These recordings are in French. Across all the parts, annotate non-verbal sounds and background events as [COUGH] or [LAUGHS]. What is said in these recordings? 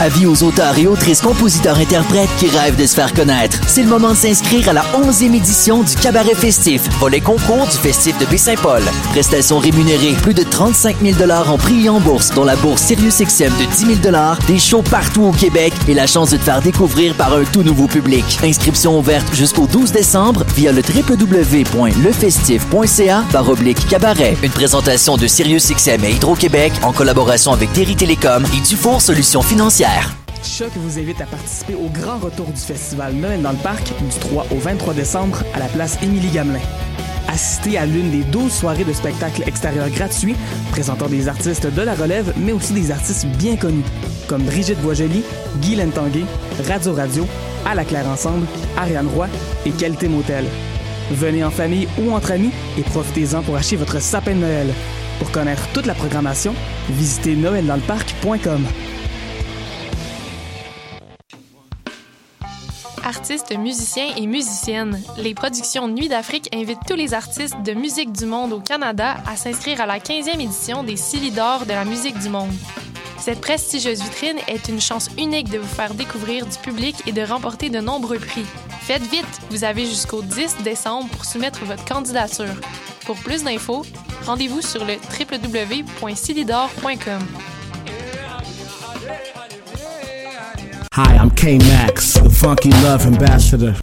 Avis aux auteurs et autrices, compositeurs, interprètes qui rêvent de se faire connaître. C'est le moment de s'inscrire à la 11e édition du Cabaret Festif, volet concours du Festif de Baie-Saint-Paul. Prestations rémunérées, plus de 35 000 en prix et en bourse, dont la bourse SiriusXM de 10 000 des shows partout au Québec et la chance de te faire découvrir par un tout nouveau public. Inscription ouverte jusqu'au 12 décembre via le www.lefestif.ca par oblique cabaret. Une présentation de SiriusXM et Hydro-Québec en collaboration avec Terry Télécom et Dufour Solutions Financières. Choc vous invite à participer au grand retour du festival Noël dans le parc du 3 au 23 décembre à la place Émilie Gamelin. Assistez à l'une des 12 soirées de spectacles extérieurs gratuits présentant des artistes de la relève, mais aussi des artistes bien connus, comme Brigitte Boisjoli, Guy Lentanguay, Radio Radio, À la Claire Ensemble, Ariane Roy et Qualité Motel. Venez en famille ou entre amis et profitez-en pour acheter votre sapin de Noël. Pour connaître toute la programmation, visitez noeldansleparc.com. Artistes, musiciens et musiciennes, les productions Nuit d'Afrique invitent tous les artistes de musique du monde au Canada à s'inscrire à la 15e édition des Silidor de la musique du monde. Cette prestigieuse vitrine est une chance unique de vous faire découvrir du public et de remporter de nombreux prix. Faites vite, vous avez jusqu'au 10 décembre pour soumettre votre candidature. Pour plus d'infos, rendez-vous sur le www.silidor.com. Hi, I'm K Max, the funky love ambassador.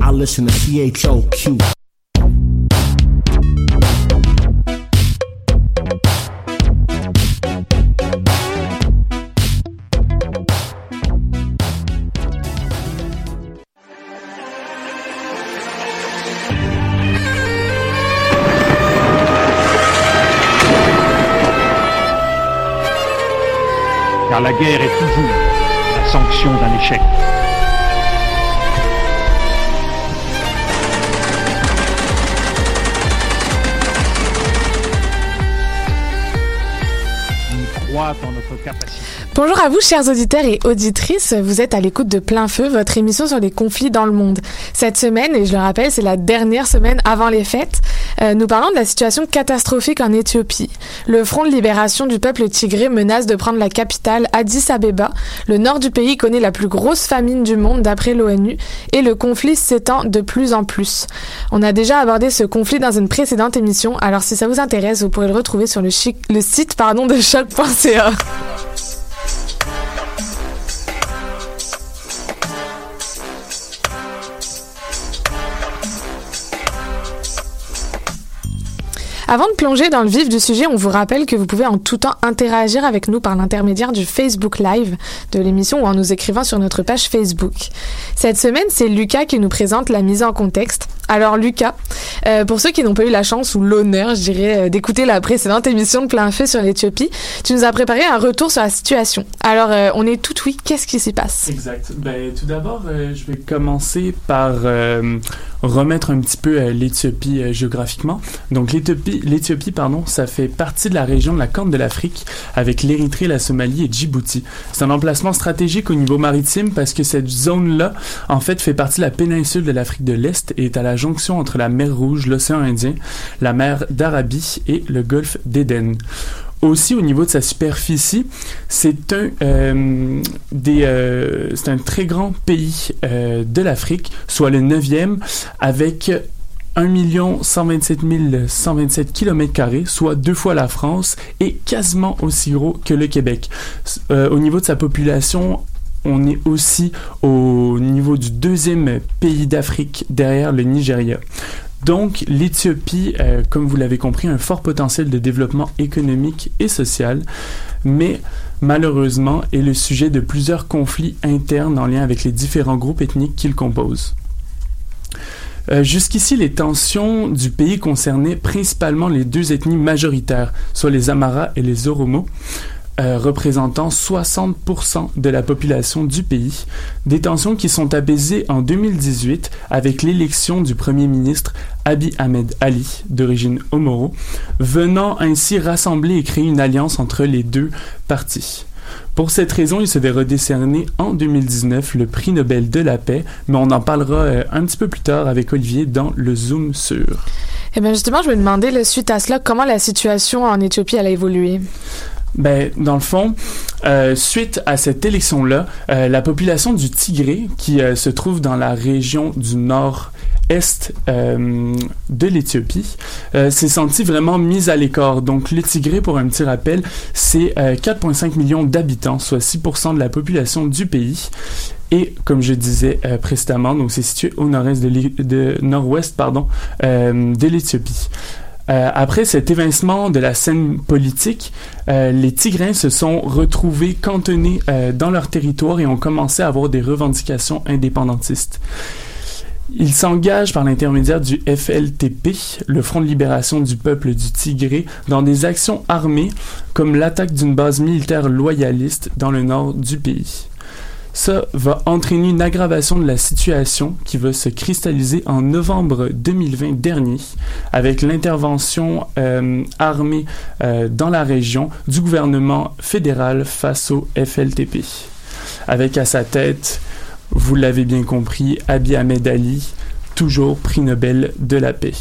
I listen to CHOQ. La guerre est toujours la sanction d'un échec. Bonjour à vous, chers auditeurs et auditrices. Vous êtes à l'écoute de Plein Feu, votre émission sur les conflits dans le monde. Cette semaine, et je le rappelle, c'est la dernière semaine avant les fêtes, euh, nous parlons de la situation catastrophique en Éthiopie. Le Front de libération du peuple tigré menace de prendre la capitale Addis Abeba. Le nord du pays connaît la plus grosse famine du monde d'après l'ONU et le conflit s'étend de plus en plus. On a déjà abordé ce conflit dans une précédente émission, alors si ça vous intéresse, vous pourrez le retrouver sur le, chi- le site de choc.ca. Avant de plonger dans le vif du sujet, on vous rappelle que vous pouvez en tout temps interagir avec nous par l'intermédiaire du Facebook Live de l'émission ou en nous écrivant sur notre page Facebook. Cette semaine, c'est Lucas qui nous présente la mise en contexte. Alors Lucas, euh, pour ceux qui n'ont pas eu la chance ou l'honneur, je dirais, euh, d'écouter la précédente émission de Plein Feu sur l'Éthiopie, tu nous as préparé un retour sur la situation. Alors, euh, on est tout oui, qu'est-ce qui s'y passe? Exact. Ben, tout d'abord, je vais commencer par remettre un petit peu euh, l'Éthiopie euh, géographiquement. Donc, l'Éthiopie, pardon, ça fait partie de la région de la Corne de l'Afrique avec l'Érythrée, la Somalie et Djibouti. C'est un emplacement stratégique au niveau maritime parce que cette zone-là, en fait, fait partie de la péninsule de l'Afrique de l'Est et est à la jonction entre la mer Rouge, l'océan Indien, la mer d'Arabie et le golfe d'Éden. Aussi, au niveau de sa superficie, c'est un, euh, des, euh, c'est un très grand pays euh, de l'Afrique, soit le neuvième, avec 1 127 127 km, soit deux fois la France, et quasiment aussi gros que le Québec. Au niveau de sa population, on est aussi au niveau du deuxième pays d'Afrique derrière le Nigeria. Donc, l'Éthiopie, euh, comme vous l'avez compris, a un fort potentiel de développement économique et social, mais malheureusement est le sujet de plusieurs conflits internes en lien avec les différents groupes ethniques qu'il compose. Euh, Jusqu'ici, les tensions du pays concernaient principalement les deux ethnies majoritaires, soit les Amara et les Oromo. Euh, représentant 60% de la population du pays, des tensions qui sont apaisées en 2018 avec l'élection du premier ministre Abiy Ahmed Ali, d'origine Omoro, venant ainsi rassembler et créer une alliance entre les deux partis. Pour cette raison, il se verra décerner en 2019 le prix Nobel de la paix, mais on en parlera euh, un petit peu plus tard avec Olivier dans le Zoom sur. Eh bien justement, je me demandais, suite à cela, comment la situation en Éthiopie elle a évolué? Ben, dans le fond, euh, suite à cette élection-là, euh, la population du Tigré, qui euh, se trouve dans la région du nord-est euh, de l'Éthiopie, s'est sentie vraiment mise à l'écart. Donc, le Tigré, pour un petit rappel, c'est euh, 4,5 millions d'habitants, soit 6% de la population du pays. Et comme je disais précédemment, donc c'est situé au nord-est de, de nord-ouest de l'Éthiopie. Euh, après cet évincement de la scène politique, euh, les Tigrins se sont retrouvés cantonnés euh, dans leur territoire et ont commencé à avoir des revendications indépendantistes. Ils s'engagent par l'intermédiaire du FLTP, le Front de libération du peuple du Tigré, dans des actions armées comme l'attaque d'une base militaire loyaliste dans le nord du pays. Ça va entraîner une aggravation de la situation qui va se cristalliser en novembre 2020 dernier avec l'intervention euh, armée euh, dans la région du gouvernement fédéral face au FLTP. Avec à sa tête, vous l'avez bien compris, Abiy Ahmed Ali, toujours prix Nobel de la paix.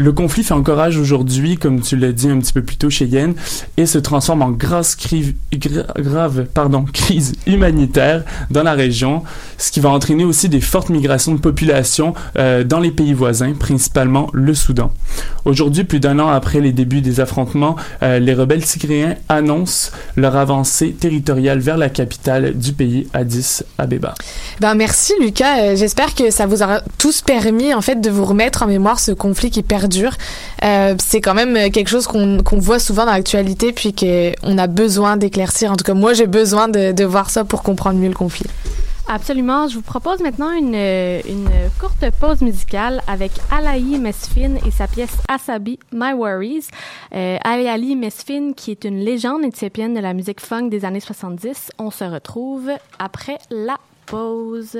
Le conflit fait encore rage aujourd'hui, comme tu l'as dit un petit peu plus tôt chez Yen, et se transforme en grave [LAUGHS] crise humanitaire dans la région, ce qui va entraîner aussi des fortes migrations de population euh, dans les pays voisins, principalement le Soudan. Aujourd'hui, plus d'un an après les débuts des affrontements, euh, les rebelles tigréens annoncent leur avancée territoriale vers la capitale du pays, Addis Abeba. Ben merci Lucas. Euh, J'espère que ça vous aura tous permis en fait de vous remettre en mémoire ce conflit qui perdure. Euh, c'est quand même euh, quelque chose qu'on voit souvent dans l'actualité puis qu'on a besoin d'éclaircir. En tout cas, moi j'ai besoin de, voir ça pour comprendre mieux le conflit. Absolument. Je vous propose maintenant une, une courte pause musicale avec Alaï Mesfin et sa pièce Asabi, My Worries. Euh, Alaï Mesfin, qui est une légende éthiopienne de la musique funk des années 70. On se retrouve après la pause.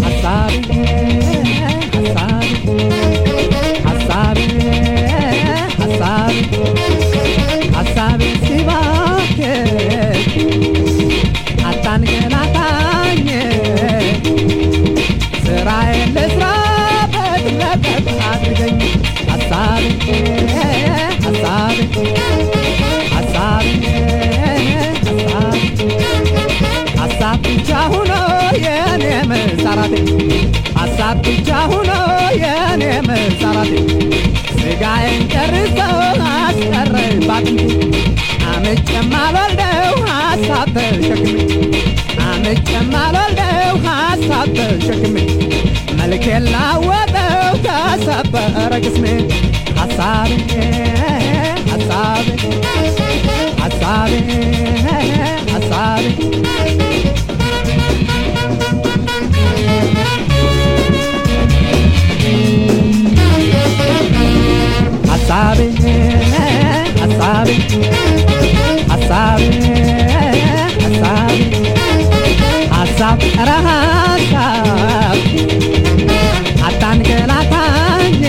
Passaram መሰረቴ ስጋዬን ጨርሶ አስቀረኝ ባጥንቴ አምጬም አልወልደው ሀሳብ ተሸክሜ አምጬም አልወልደው ሀሳብ ተሸክሜ መልኬን ላወጠው ተሰበረ ቅስሜ ሀሳቤ ሀሳቤ ሀሳቤ ሀሳቤ ሀሳቤ ሀሳቤ ሀሳቤ ሀሳቤ ሀሳብ ኧረ ሀሳብ አታንገላታኝ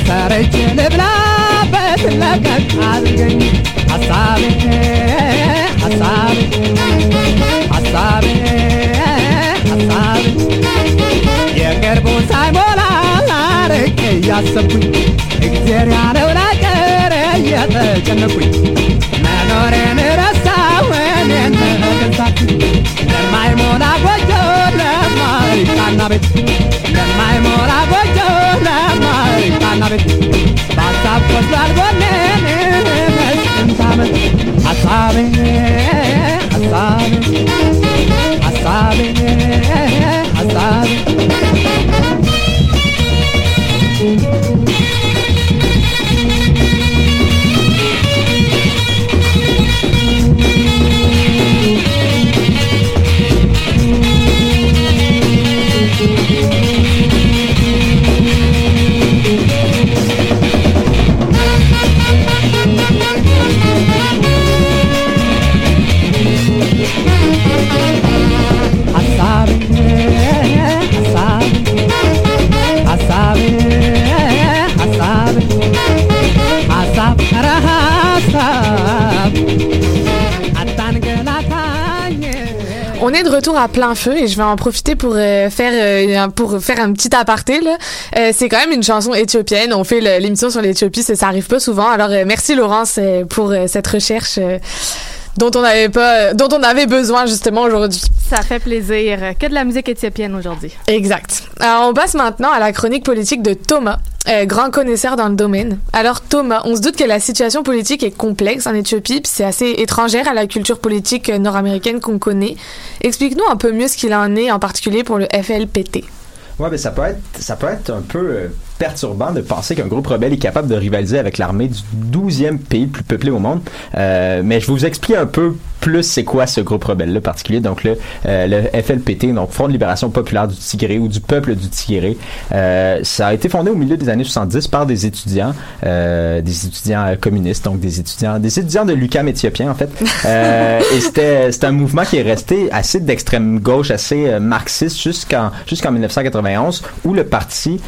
ሰርቼ ልብላበት ለቀቅ አድርገኝ። ሀሳቤ ሀሳቤ ሀሳቤ እያሰብኩኝ እግዜር ያለው ላቀረ እየተጨነኩኝ መኖሬን ረሳሁ እኔን መገንሳትኝ ለማይሞላ ጎጆ ለማይቃና ቤት ለማይሞላ ጎጆ ለማይቃና ቤት በሀሳብ ቆስሏል ጎኔን መስንት ዓመት ሀሳቤ ሀሳቤ ሀሳቤ ሀሳቤ on est de retour à plein feu et je vais en profiter pour euh, faire euh, pour faire un petit aparté là. Euh, c'est quand même une chanson éthiopienne. On fait l'émission sur l'Éthiopie, ça, ça arrive pas souvent. Alors merci Laurence pour cette recherche dont on n'avait pas, dont on avait besoin justement aujourd'hui. Ça fait plaisir. Que de la musique éthiopienne aujourd'hui. Exact. Alors on passe maintenant à la chronique politique de Thomas. euh, grand connaisseur dans le domaine. Alors Thomas, on se doute que la situation politique est complexe en Éthiopie, puis c'est assez étrangère à la culture politique nord-américaine qu'on connaît. Explique-nous un peu mieux ce qu'il en est, en particulier pour le FLPT. Ouais, mais ça peut être, ça peut être un peu euh, perturbant de penser qu'un groupe rebelle est capable de rivaliser avec l'armée du 12e pays le plus peuplé au monde. Euh, mais je vous expliquer un peu plus c'est quoi ce groupe rebelle-là particulier. Donc le, euh, le FLPT, donc Front de libération populaire du Tigré ou du peuple du Tigré. Euh, ça a été fondé au milieu des années 70 par des étudiants, euh, des étudiants euh, communistes, donc des étudiants, des étudiants de l'UQAM éthiopien en fait. [LAUGHS] Euh, et c'était, un mouvement qui est resté assez d'extrême gauche, assez euh, marxiste jusqu'en jusqu'en 1991, où le parti,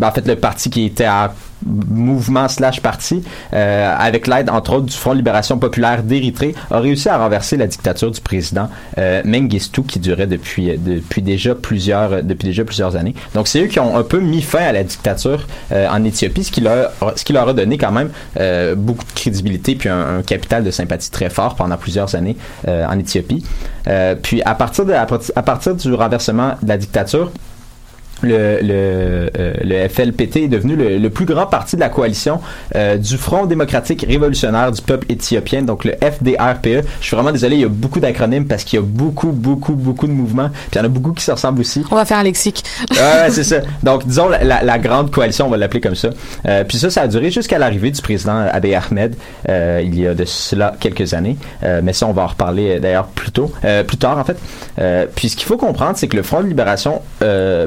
en fait le parti qui était à mouvement slash parti, euh, avec l'aide entre autres du Front Libération Populaire d'Érythrée, a réussi à renverser la dictature du président euh, Mengistu qui durait depuis euh, depuis déjà plusieurs années. Donc c'est eux qui ont un peu mis fin à la dictature en Éthiopie, ce qui leur a donné quand même beaucoup de crédibilité puis un, capital de sympathie très fort pendant plusieurs années en Éthiopie. Puis à partir du renversement de la dictature le, le, euh, le FLPT est devenu le, le plus grand parti de la coalition euh, du Front démocratique révolutionnaire du peuple éthiopien, donc le FDRPE. Je suis vraiment désolé, il y a beaucoup d'acronymes parce qu'il y a beaucoup, beaucoup, beaucoup de mouvements. Puis il y en a beaucoup qui se ressemblent aussi. On va faire un lexique. Ouais, ouais, c'est ça. Donc, disons la, la- la grande coalition, on va l'appeler comme ça. Euh, puis ça, ça a duré jusqu'à l'arrivée du président Abiy Ahmed il y a de cela quelques années. Mais ça, on va en reparler d'ailleurs plus tôt, plus tard en fait. Puis ce qu'il faut comprendre, c'est que le Front de libération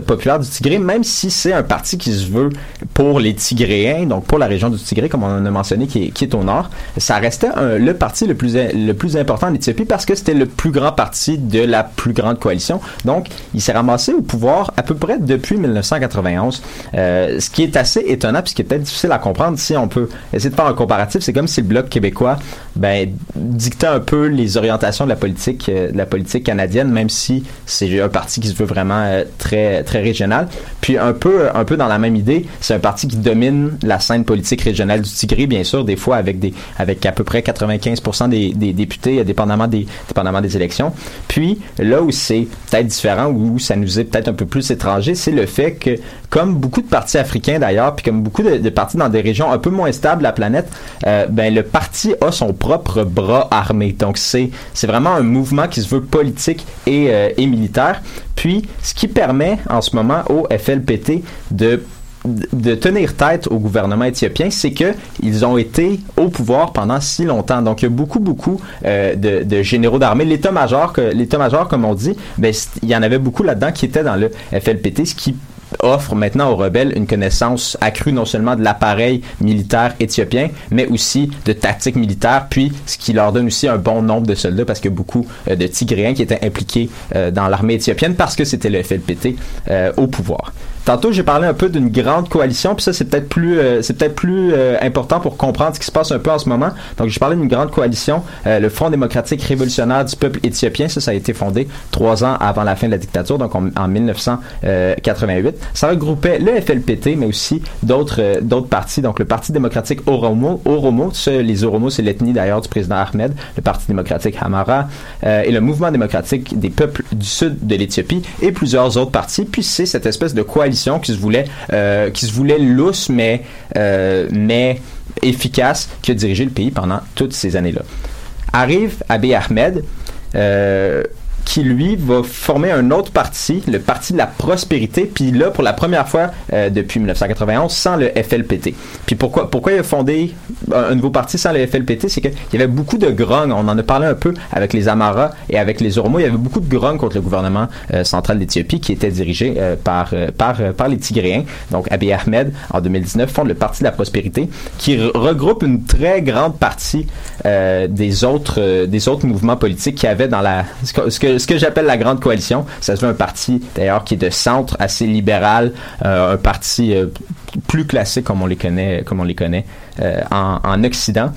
populaire Tigré, même si c'est un parti qui se veut pour les Tigréens, donc pour la région du Tigré, comme on a mentionné, qui est, au nord, ça restait le parti le plus important en Éthiopie parce que c'était le plus grand parti de la plus grande coalition. Donc, il s'est ramassé au pouvoir à peu près depuis 1991. Euh, ce qui est assez étonnant, puis qui est peut-être difficile à comprendre, si on peut essayer de faire un comparatif, c'est comme si le bloc québécois ben, dictait un peu les orientations de la politique, euh, de la politique canadienne, même si c'est un parti qui se veut vraiment euh, très très régional. Puis un peu dans la même idée, c'est un parti qui domine la scène politique régionale du Tigré, bien sûr, des fois avec des avec à peu près 95% des, députés, dépendamment des dépendamment des élections. Puis là où c'est peut-être différent, où ça nous est peut-être un peu plus étranger, c'est le fait que comme beaucoup de partis africains d'ailleurs, puis comme beaucoup de, partis dans des régions un peu moins stables de la planète, euh, ben le parti a son propre bras armé. Donc c'est c'est vraiment un mouvement qui se veut politique et, euh, et militaire. Puis ce qui permet en ce moment au FLPT de de tenir tête au gouvernement éthiopien, c'est que ils ont été au pouvoir pendant si longtemps. Donc, il y a beaucoup, beaucoup euh, de, généraux d'armée. L'état-major, l'état-major, comme on dit, ben, il y en avait beaucoup là-dedans qui étaient dans le FLPT, ce qui offre maintenant aux rebelles une connaissance accrue non seulement de l'appareil militaire éthiopien, mais aussi de tactiques militaires, puis ce qui leur donne aussi un bon nombre de soldats parce a beaucoup euh, de Tigréens qui étaient impliqués euh, dans l'armée éthiopienne parce que c'était le FLPT euh, au pouvoir. Tantôt, j'ai parlé un peu d'une grande coalition, puis ça, c'est peut-être plus, euh, c'est peut-être plus euh, important pour comprendre ce qui se passe un peu en ce moment. Donc, j'ai parlé d'une grande coalition, euh, le Front démocratique révolutionnaire du peuple éthiopien. Ça, ça a été fondé trois ans avant la fin de la dictature, donc en, en 1988. Ça regroupait le FLPT, mais aussi d'autres, euh, d'autres partis. Donc, le Parti démocratique Oromo, Oromo, ça, les Oromo, c'est l'ethnie d'ailleurs du président Ahmed, le Parti démocratique Hamara, euh, et le Mouvement démocratique des peuples du sud de l'Éthiopie, et plusieurs autres partis. Puis, c'est cette espèce de coalition qui se voulait, euh, qui se voulait lousse, mais, euh, mais efficace, qui a dirigé le pays pendant toutes ces années-là. Arrive Abiy Ahmed, euh, qui lui va former un autre parti, le Parti de la prospérité, puis là pour la première fois euh, depuis 1991 sans le FLPT. Puis pourquoi pourquoi il a fondé un, nouveau parti sans le FLPT, c'est qu'il y avait beaucoup de grogne, on en a parlé un peu avec les Amara et avec les Oromo, il y avait beaucoup de grogne contre le gouvernement euh, central d'Éthiopie qui était dirigé euh, par par les Tigréens. Donc Abiy Ahmed en 2019 fonde le Parti de la prospérité qui re- regroupe une très grande partie des autres des autres mouvements politiques qui avaient dans la ce que, ce que j'appelle la grande coalition. Ça se veut un parti d'ailleurs qui est de centre, assez libéral, euh, un parti euh, plus classique comme on les connaît, comme on les connaît euh, en, en Occident.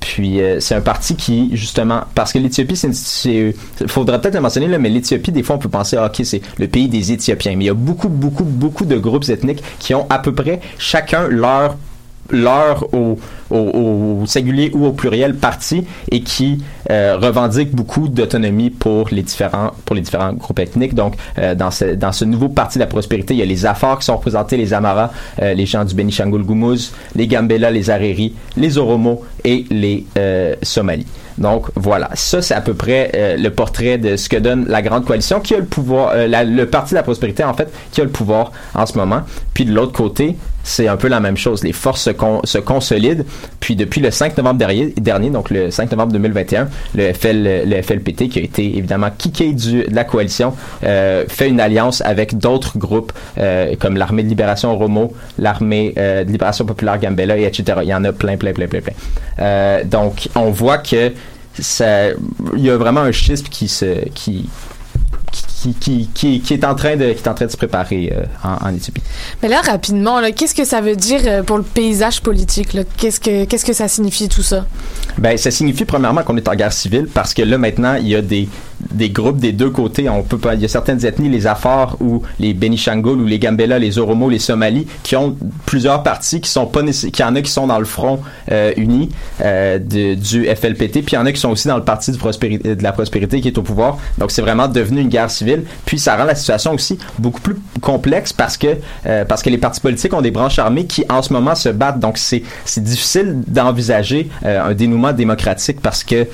Puis c'est un parti qui justement parce que l'Éthiopie, c'est faudrait peut-être le mentionner là, mais l'Éthiopie, des fois, on peut penser, ah, ok, c'est le pays des Éthiopiens, mais il y a beaucoup, beaucoup, beaucoup de groupes ethniques qui ont à peu près chacun leur leur au, au, singulier ou au pluriel parti et qui euh, revendiquent beaucoup d'autonomie pour les différents pour les différents groupes ethniques. Donc euh, dans ce dans ce nouveau parti de la prospérité, il y a les Afars qui sont représentés, les Amara, euh, les gens du Benishangul Gumuz, les Gambela, les Hariri, les Oromo et les Somalis. Donc voilà, ça c'est à peu près le portrait de ce que donne la grande coalition qui a le pouvoir, le parti de la prospérité en fait, qui a le pouvoir en ce moment. Puis de l'autre côté, c'est un peu la même chose. Les forces se consolident. Puis depuis le 5 novembre dernier, donc le 5 novembre 2021, le, FL, le FLPT, qui a été évidemment kické de la coalition, euh, fait une alliance avec d'autres groupes euh, comme l'armée de libération Oromo, l'armée euh, de libération populaire Gambela, et etc. Il y en a plein, plein, plein, plein, plein. Donc on voit que ça, il y a vraiment un schisme qui se, qui, qui, qui, qui, qui est en train de, qui est en train de se préparer euh, en, en Éthiopie. Mais là, rapidement, là, qu'est-ce que ça veut dire euh, pour le paysage politique? là? Qu'est-ce que qu'est-ce que ça signifie tout ça? Ben, ça signifie premièrement qu'on est en guerre civile parce que là maintenant il y a des des groupes des deux côtés. On peut pas, il y a certaines ethnies, les Afars ou les Benishangul ou les Gambela, les Oromo, les Somalis, qui ont plusieurs partis qui sont pas qui en a qui sont dans le front euh, uni euh, du FLPT, puis il y en a qui sont aussi dans le parti de la prospérité qui est au pouvoir. Donc c'est vraiment devenu une guerre civile. Puis ça rend la situation aussi beaucoup plus complexe parce que euh, parce que les partis politiques ont des branches armées qui en ce moment se battent. Donc c'est c'est difficile d'envisager un dénouement démocratique parce que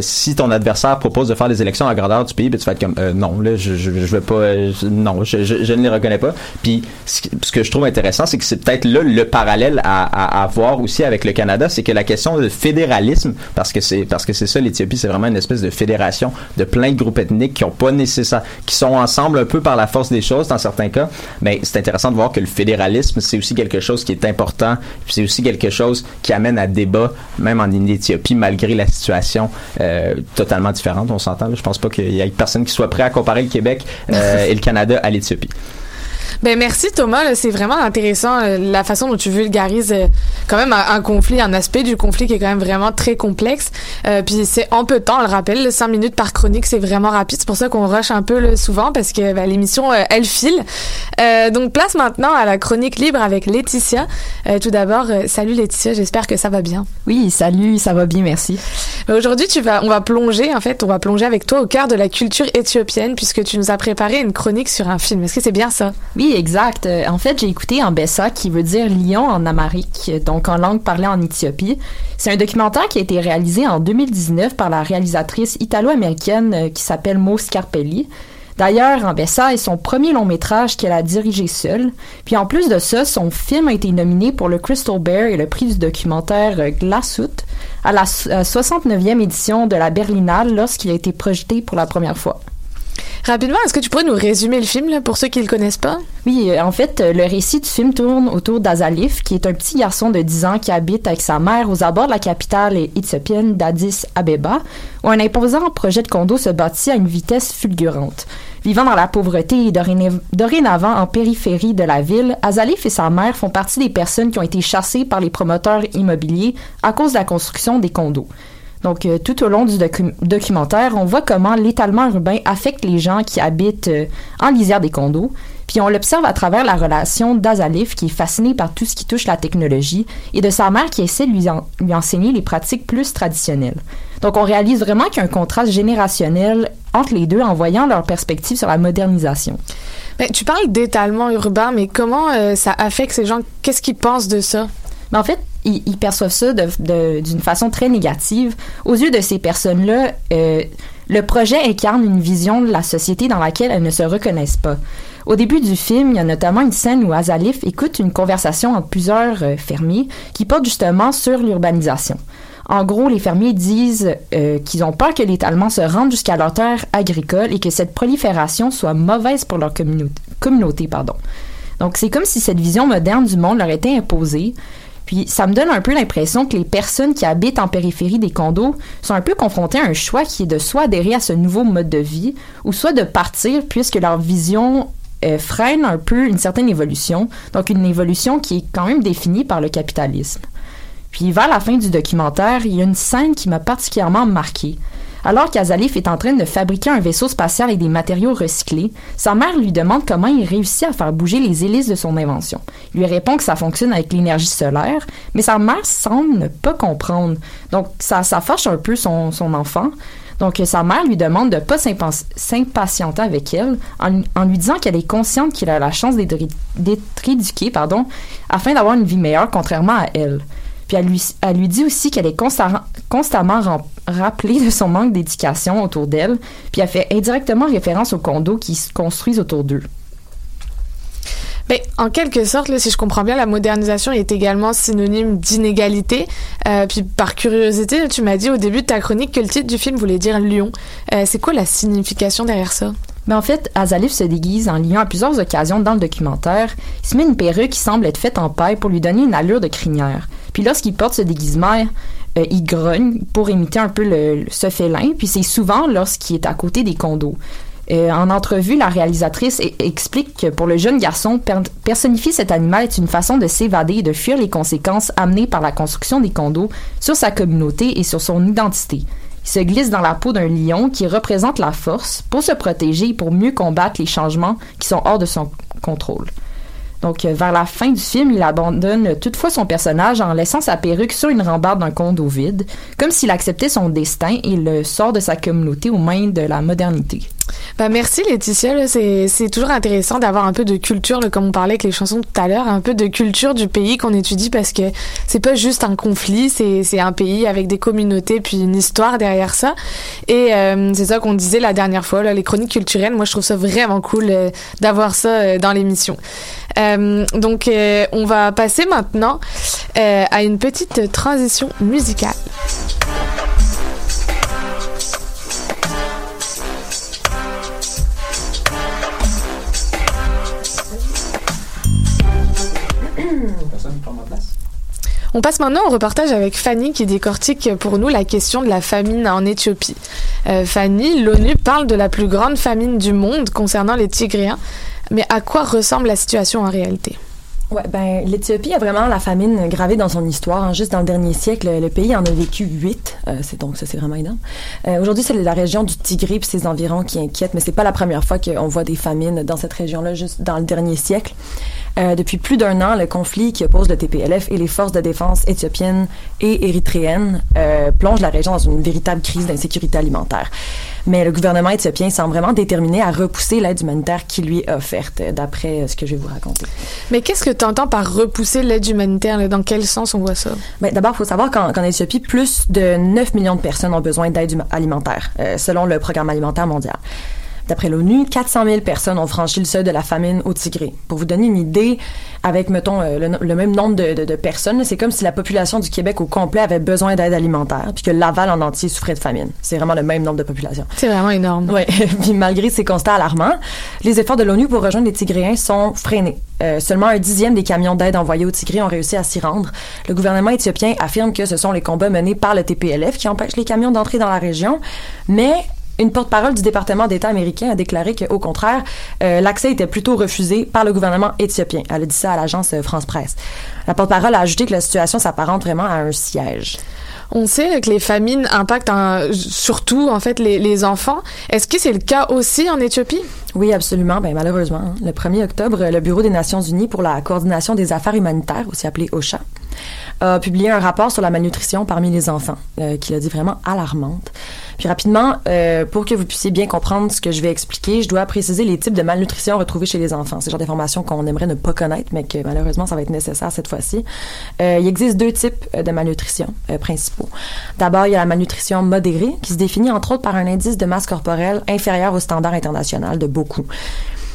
si ton adversaire propose de faire des élections à grandeur du pays, ben, tu vas être comme euh, non là je je, je vais pas euh, non je, je, ne les reconnais pas. Puis ce, que- je trouve intéressant c'est que c'est peut-être là le parallèle à, à, voir aussi avec le Canada, c'est que la question de fédéralisme parce que c'est parce que c'est ça l'Éthiopie, c'est vraiment une espèce de fédération de plein de groupes ethniques qui ont pas nécessaire qui sont ensemble un peu par la force des choses dans certains cas, mais c'est intéressant de voir que le fédéralisme c'est aussi quelque chose qui est important, puis c'est aussi quelque chose qui amène à débat même en Éthiopie malgré la situation euh, totalement différente, on s'entend, je pense pas qu'il y ait personne qui soit prêt à comparer le Québec euh, [LAUGHS] et le Canada à l'Éthiopie. Ben merci Thomas, c'est vraiment intéressant euh, la façon dont tu vulgarises euh, quand même un, un conflit, un aspect du conflit qui est quand même vraiment très complexe. Euh, puis c'est en peu de temps, on le rappelle, là, 5 minutes par chronique, c'est vraiment rapide. C'est pour ça qu'on rush un peu là, souvent parce que ben, l'émission euh, elle file. Euh, donc place maintenant à la chronique libre avec Laetitia. Euh, tout d'abord, salut Laetitia, j'espère que ça va bien. Oui, salut, ça va bien, merci. Ben, Aujourd'hui, tu vas, on va plonger en fait, on va plonger avec toi au cœur de la culture éthiopienne puisque tu nous as préparé une chronique sur un film. Est-ce que c'est bien ça? Oui, exact. Euh, En fait, j'ai écouté Ambessa, qui veut dire lion en amharique, donc en langue parlée en Éthiopie. C'est un documentaire qui a été réalisé en 2019 par la réalisatrice italo-américaine euh, qui s'appelle Mo Scarpelli. D'ailleurs, Ambessa est son premier long métrage qu'elle a dirigé seule. Puis en plus de ça, son film a été nominé pour le Crystal Bear et le prix du documentaire euh, Glasshoot à la so- euh, 69e édition de la Berlinale lorsqu'il a été projeté pour la première fois. Rapidement, est-ce que tu pourrais nous résumer le film pour ceux qui le connaissent pas? Oui, euh, en fait, euh, le récit du film tourne autour d'Azalif, qui est un petit garçon de 10 ans qui habite avec sa mère aux abords de la capitale éthiopienne d'Addis Abeba, où un imposant projet de condo se bâtit à une vitesse fulgurante. Vivant dans la pauvreté et doréna- dorénavant en périphérie de la ville, Azalif et sa mère font partie des personnes qui ont été chassées par les promoteurs immobiliers à cause de la construction des condos. Donc, euh, tout au long du docu- documentaire, on voit comment l'étalement urbain affecte les gens qui habitent euh, en lisière des condos. Puis on l'observe à travers la relation d'Azalif, qui est fasciné par tout ce qui touche la technologie, et de sa mère qui essaie de lui, en- lui enseigner les pratiques plus traditionnelles. Donc on réalise vraiment qu'il y a un contraste générationnel entre les deux en voyant leur perspective sur la modernisation. Ben, tu parles d'étalement urbain, mais comment euh, ça affecte ces gens? Qu'est-ce qu'ils pensent de ça? Mais en fait, ils, perçoivent ça d'une façon très négative. Aux yeux de ces personnes-là, euh, le projet incarne une vision de la société dans laquelle elles ne se reconnaissent pas. Au début du film, il y a notamment une scène où Azalif écoute une conversation entre plusieurs euh, fermiers qui porte justement sur l'urbanisation. En gros, les fermiers disent euh, qu'ils ont peur que l'étalement se rende jusqu'à leurs terres agricoles et que cette prolifération soit mauvaise pour leur communauté. communauté pardon. Donc, c'est comme si cette vision moderne du monde leur était imposée. Puis ça me donne un peu l'impression que les personnes qui habitent en périphérie des condos sont un peu confrontées à un choix qui est de soit adhérer à ce nouveau mode de vie ou soit de partir puisque leur vision euh, freine un peu une certaine évolution, donc une évolution qui est quand même définie par le capitalisme. Puis vers la fin du documentaire, il y a une scène qui m'a particulièrement marquée. Alors qu'Azalif est en train de fabriquer un vaisseau spatial avec des matériaux recyclés, sa mère lui demande comment il réussit à faire bouger les hélices de son invention. Il lui répond que ça fonctionne avec l'énergie solaire, mais sa mère semble ne pas comprendre. Donc ça, ça fâche un peu son, enfant. Donc, sa mère lui demande de ne pas s'impatienter avec elle en, en, lui disant qu'elle est consciente qu'il a la chance d'être éduqué, pardon, afin d'avoir une vie meilleure, contrairement à elle. Puis elle lui, elle lui dit aussi qu'elle est constamment, constamment rappelée de son manque d'éducation autour d'elle, puis elle fait indirectement référence aux condos qui se construisent autour d'eux. Mais en quelque sorte, là, si je comprends bien, la modernisation est également synonyme d'inégalité. Euh, puis par curiosité, tu m'as dit au début de ta chronique que le titre du film voulait dire lion. Euh, c'est quoi la signification derrière ça? Mais en fait, Azalif se déguise en lion à plusieurs occasions dans le documentaire. Il se met une perruque qui semble être faite en paille pour lui donner une allure de crinière. Puis lorsqu'il porte ce déguisement, euh, il grogne pour imiter un peu le, ce félin. Puis c'est souvent lorsqu'il est à côté des condos. Euh, en entrevue, la réalisatrice explique que pour le jeune garçon, personnifier cet animal est une façon de s'évader et de fuir les conséquences amenées par la construction des condos sur sa communauté et sur son identité. Il se glisse dans la peau d'un lion qui représente la force pour se protéger et pour mieux combattre les changements qui sont hors de son contrôle. Donc, euh, vers la fin du film, il abandonne toutefois son personnage en laissant sa perruque sur une rambarde d'un condo vide, comme s'il acceptait son destin et le sort de sa communauté aux mains de la modernité. Ben merci Laetitia, c'est toujours intéressant d'avoir un peu de culture, comme on parlait avec les chansons tout à l'heure, un peu de culture du pays qu'on étudie parce que c'est pas juste un conflit, c'est un pays avec des communautés puis une histoire derrière ça. Et euh, c'est ça qu'on disait la dernière fois, les chroniques culturelles. Moi, je trouve ça vraiment cool euh, d'avoir ça euh, dans l'émission. donc, on va passer maintenant à une petite transition musicale. On passe maintenant au reportage avec Fanny qui décortique pour nous la question de la famine en Éthiopie. Euh, Fanny, l'ONU parle de la plus grande famine du monde concernant les Tigréens, mais à quoi ressemble la situation en réalité? Ouais, ben l'Éthiopie a vraiment la famine gravée dans son histoire. Hein. Juste dans le dernier siècle, le pays en a vécu huit. Euh, c'est donc ça, c'est vraiment énorme. Euh, Aujourd'hui, c'est la région du Tigré et ses environs qui inquiètent, mais c'est pas la première fois qu'on voit des famines dans cette région-là. Juste dans le dernier siècle, euh, depuis plus d'un an, le conflit qui oppose le TPLF et les forces de défense éthiopiennes et érythréennes euh, plonge la région dans une véritable crise d'insécurité alimentaire. Mais le gouvernement éthiopien semble vraiment déterminé à repousser l'aide humanitaire qui lui est offerte, d'après ce que je vais vous raconter. Mais qu'est-ce que tu entends par repousser l'aide humanitaire? Dans quel sens on voit ça? Ben, D'abord, il faut savoir qu'en Éthiopie, plus de 9 millions de personnes ont besoin d'aide alimentaire, euh, selon le Programme alimentaire mondial. D'après l'ONU, 400 000 personnes ont franchi le seuil de la famine au Tigré. Pour vous donner une idée, avec, mettons, euh, le, même nombre de, personnes, c'est comme si la population du Québec au complet avait besoin d'aide alimentaire, puis que Laval en entier souffrait de famine. C'est vraiment le même nombre de population. C'est vraiment énorme. Oui. [LAUGHS] puis malgré ces constats alarmants, les efforts de l'ONU pour rejoindre les Tigréens sont freinés. Euh, seulement un dixième des camions d'aide envoyés au Tigré ont réussi à s'y rendre. Le gouvernement éthiopien affirme que ce sont les combats menés par le TPLF qui empêchent les camions d'entrer dans la région, mais une porte-parole du département d'État américain a déclaré qu'au contraire, euh, l'accès était plutôt refusé par le gouvernement éthiopien. Elle a dit ça à l'agence euh, France Presse. La porte-parole a ajouté que la situation s'apparente vraiment à un siège. On sait que les famines impactent surtout en fait les, enfants. Est-ce que c'est le cas aussi en Éthiopie? Oui, absolument. Ben malheureusement, hein. le 1er octobre, le Bureau des Nations Unies pour la coordination des affaires humanitaires, aussi appelé OCHA, a publié un rapport sur la malnutrition parmi les enfants, euh, qui l'a dit vraiment alarmante. Puis rapidement, euh, pour que vous puissiez bien comprendre ce que je vais expliquer, je dois préciser les types de malnutrition retrouvés chez les enfants. C'est le genre d'informations qu'on aimerait ne pas connaître, mais que malheureusement, ça va être nécessaire cette fois-ci. Euh, il existe deux types de malnutrition principaux. D'abord, il y a la malnutrition modérée, qui se définit entre autres par un indice de masse corporelle inférieur au standard international de beaucoup.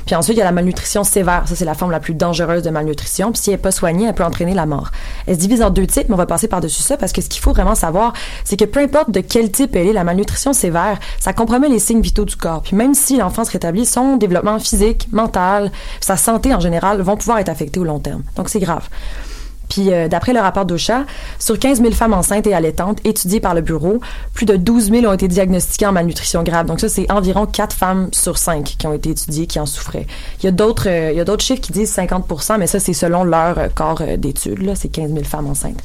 Puis ensuite, il y a la malnutrition sévère. Ça, c'est la forme la plus dangereuse de malnutrition. Puis si elle n'est pas soignée, elle peut entraîner la mort. Elle se divise en deux types, mais on va passer par-dessus ça parce que ce qu'il faut vraiment savoir, c'est que peu importe de quel type elle est, la malnutrition sévère, ça compromet les signes vitaux du corps. Puis même si l'enfant se rétablit, son développement physique, mental, sa santé en général vont pouvoir être affectés au long terme. Donc c'est grave. Puis euh, d'après le rapport d'OCHA, sur 15 000 femmes enceintes et allaitantes étudiées par le bureau, plus de 12 000 ont été diagnostiquées en malnutrition grave. Donc ça, c'est environ 4 femmes sur 5 qui ont été étudiées qui en souffraient. Il y a d'autres euh, chiffres qui disent 50% mais ça, c'est selon leur euh, corps d'études. Là, c'est 15 000 femmes enceintes.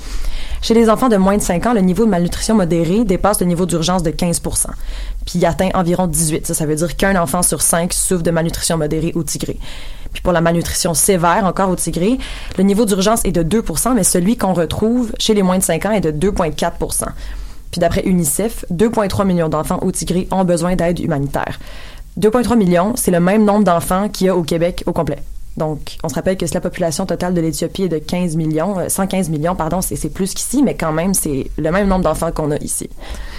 Chez les enfants de moins de 5 ans, le niveau de malnutrition modérée dépasse le niveau d'urgence de 15 puis il atteint environ 18 Ça, ça veut dire qu'un enfant sur 5 souffre de malnutrition modérée ou tigrée. Puis pour la malnutrition sévère, encore au tigré, le niveau d'urgence est de 2% mais celui qu'on retrouve chez les moins de 5 ans est de 2,4% Puis d'après UNICEF, 2,3 millions d'enfants au tigré ont besoin d'aide humanitaire. 2,3 millions, c'est le même nombre d'enfants qu'il y a au Québec au complet. Donc, on se rappelle que si la population totale de l'Éthiopie est de 15 millions, 115 euh, millions, pardon, c'est plus qu'ici, mais quand même, c'est le même nombre d'enfants qu'on a ici.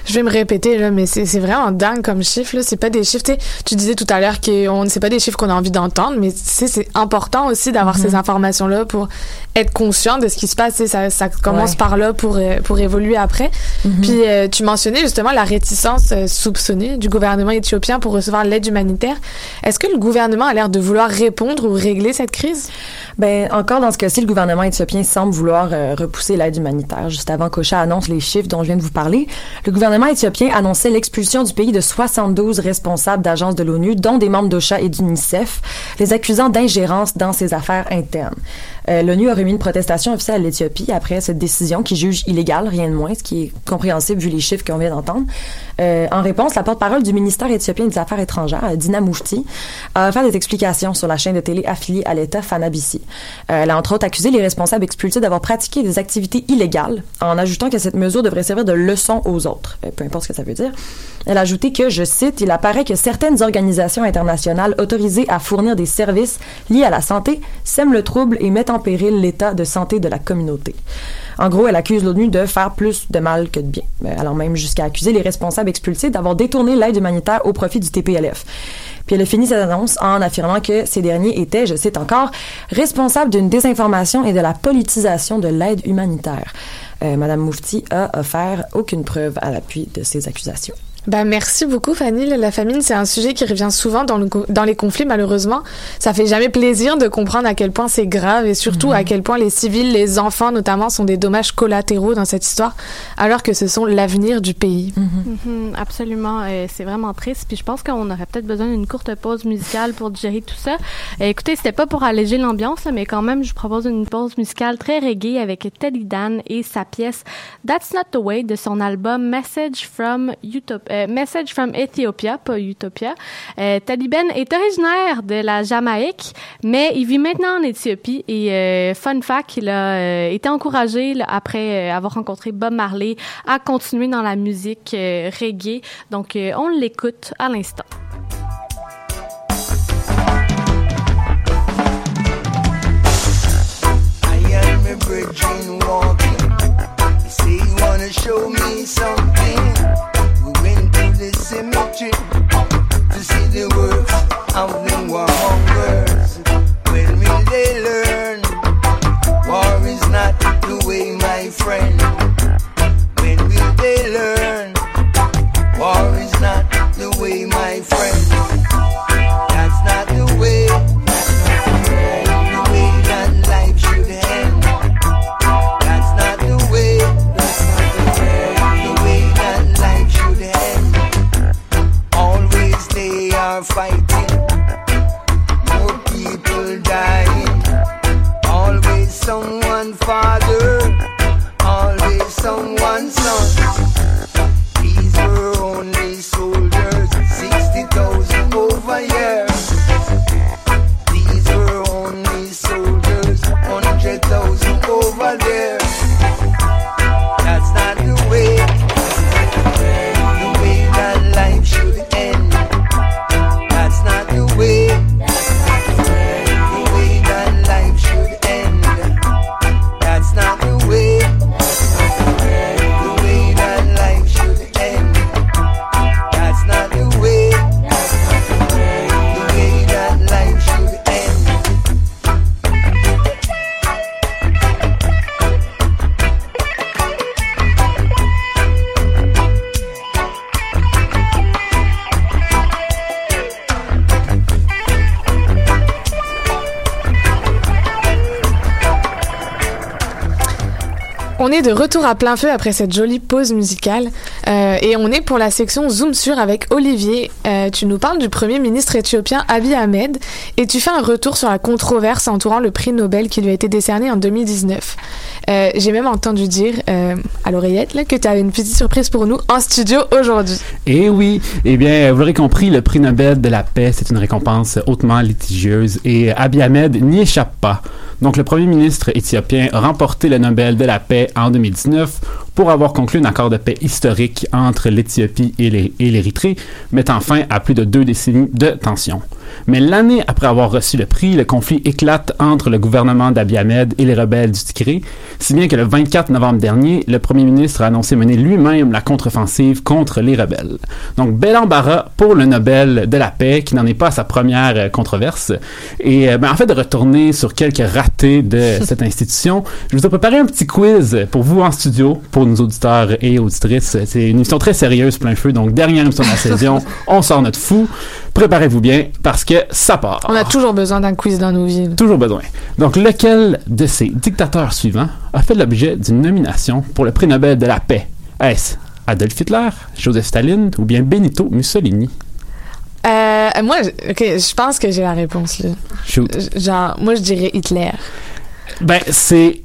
Je vais me répéter, là, mais c'est vraiment dingue comme chiffre, là. C'est pas des chiffres, tu disais tout à l'heure que c'est pas des chiffres qu'on a envie d'entendre, mais c'est important aussi d'avoir mm-hmm. ces informations-là pour être conscient de ce qui se passe. Ça, ça commence par là pour, euh, pour évoluer après. Mm-hmm. Puis, euh, tu mentionnais justement la réticence soupçonnée du gouvernement éthiopien pour recevoir l'aide humanitaire. Est-ce que le gouvernement a l'air de vouloir répondre ou régler cette crise? Ben encore dans ce cas-ci, le gouvernement éthiopien semble vouloir euh, repousser l'aide humanitaire. Juste avant qu'Ocha annonce les chiffres dont je viens de vous parler, le gouvernement éthiopien annonçait l'expulsion du pays de 72 responsables d'agences de l'ONU, dont des membres d'Ocha et d'UNICEF, les accusant d'ingérence dans ses affaires internes. Euh, L'ONU a remis une protestation officielle à l'Éthiopie après cette décision qui juge illégale, rien de moins, ce qui est compréhensible vu les chiffres qu'on vient d'entendre. Euh, en réponse, la porte-parole du ministère éthiopien des Affaires étrangères, Dina Moufti, a fait des explications sur la chaîne de télé affiliée à l'État Fanabisi. Euh, elle a entre autres accusé les responsables expulsés d'avoir pratiqué des activités illégales, en ajoutant que cette mesure devrait servir de leçon aux autres, peu importe ce que ça veut dire. Elle a ajouté que, je cite, il apparaît que certaines organisations internationales autorisées à fournir des services liés à la santé sèment le trouble et mettent en péril l'état de santé de la communauté. En gros, elle accuse l'ONU de faire plus de mal que de bien, euh, allant même jusqu'à accuser les responsables expulsés d'avoir détourné l'aide humanitaire au profit du TPLF. Puis elle a fini cette annonce en affirmant que ces derniers étaient, je cite encore, responsables d'une désinformation et de la politisation de l'aide humanitaire. Euh, Madame Moufti a offert aucune preuve à l'appui de ces accusations. Ben merci beaucoup Fanny. La famine, c'est un sujet qui revient souvent dans, le, dans les conflits, malheureusement. Ça fait jamais plaisir de comprendre à quel point c'est grave et surtout à mhm. quel point les civils, les enfants notamment, sont des dommages collatéraux dans cette histoire, alors que ce sont l'avenir du pays. Mhm. Mhm, absolument. Euh, c'est vraiment triste. Puis je pense qu'on aurait peut-être besoin d'une courte pause musicale pour digérer tout ça. Euh, écoutez, c'était pas pour alléger l'ambiance, mais quand même, je vous propose une pause musicale très reggae avec Teddy Dan et sa pièce That's Not the Way de son album Message from Utopia. Euh, Message from Ethiopia, pas Utopia. Euh, Taliban est originaire de la Jamaïque, mais il vit maintenant en Éthiopie. Et euh, fun fact, il a été encouragé après avoir rencontré Bob Marley à continuer dans la musique reggae. Donc, on l'écoute à l'instant. show me something. Cemetery to see the works of the warmongers. When will they learn? War is not the way, my friend. When will they learn? War is est de retour à plein feu après cette jolie pause musicale euh, et on est pour la section Zoom sur avec Olivier. Euh, tu nous parles du premier ministre éthiopien Abiy Ahmed et tu fais un retour sur la controverse entourant le prix Nobel qui lui a été décerné en 2019. Euh, J'ai même entendu dire euh, à l'oreillette que tu avais une petite surprise pour nous en studio aujourd'hui. Eh oui, eh bien, vous l'aurez compris, le prix Nobel de la paix, c'est une récompense hautement litigieuse et Abiy Ahmed n'y échappe pas. Donc, le premier ministre éthiopien a remporté le Nobel de la paix en 2019 pour avoir conclu un accord de paix historique entre l'Éthiopie et l'Érythrée, mettant fin à plus de deux décennies de tensions. Mais l'année après avoir reçu le prix, le conflit éclate entre le gouvernement d'Abiy Ahmed et les rebelles du Tigré, si bien que le 24 novembre dernier, le premier ministre a annoncé mener lui-même la contre-offensive contre les rebelles. Donc, bel embarras pour le Nobel de la paix, qui n'en est pas à sa première euh, controverse. Et euh, ben, en fait, de retourner sur quelques ratés de [LAUGHS] cette institution, je vous ai préparé un petit quiz pour vous en studio, pour nos auditeurs et auditrices. C'est une émission très sérieuse, plein feu. Donc, dernière émission de la saison, [LAUGHS] on sort notre fou. Préparez-vous bien, parce que ça part. On a toujours besoin d'un quiz dans nos vies. Toujours besoin. Donc, lequel de ces dictateurs suivants a fait l'objet d'une nomination pour le prix Nobel de la paix? Est-ce Adolf Hitler, Joseph Staline ou bien Benito Mussolini? Euh, moi, je- ok, je pense que j'ai la réponse là. Shoot. Genre, moi je dirais Hitler. Ben, c'est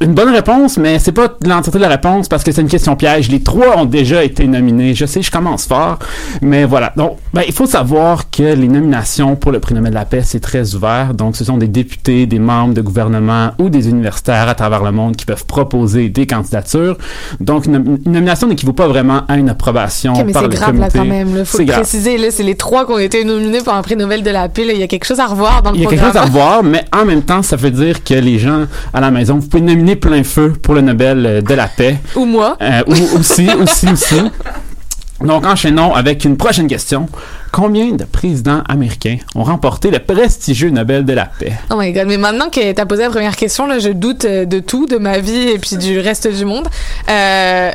une bonne réponse, mais c'est pas l'entièreté de la réponse parce que c'est une question piège. Les trois ont déjà été nominés. Je sais, je commence fort, mais voilà. Donc, ben, il faut savoir que les nominations pour le prix Nobel de la paix, c'est très ouvert. Donc, ce sont des députés, des membres de gouvernement ou des universitaires à travers le monde qui peuvent proposer des candidatures. Donc, une, nom- une nomination n'équivaut pas vraiment à une approbation Ok, mais par le grave comité. là quand même. Là. Faut le grave. préciser, là, c'est les trois qui ont été nominés pour un prix Nobel de la paix. là. Il y a quelque chose à revoir dans le Il y a quelque chose à revoir, mais en même temps, ça veut dire que les gens à la maison, vous pouvez nominer plein feu pour le Nobel euh, de la paix. Ou moi. Euh, ou aussi, [LAUGHS] aussi, aussi. Donc, enchaînons avec une prochaine question. Combien de présidents américains ont remporté le prestigieux Nobel de la paix? Oh my god, mais maintenant que t'as posé la première question, là, je doute euh, de tout, de ma vie et puis du reste du monde. Euh,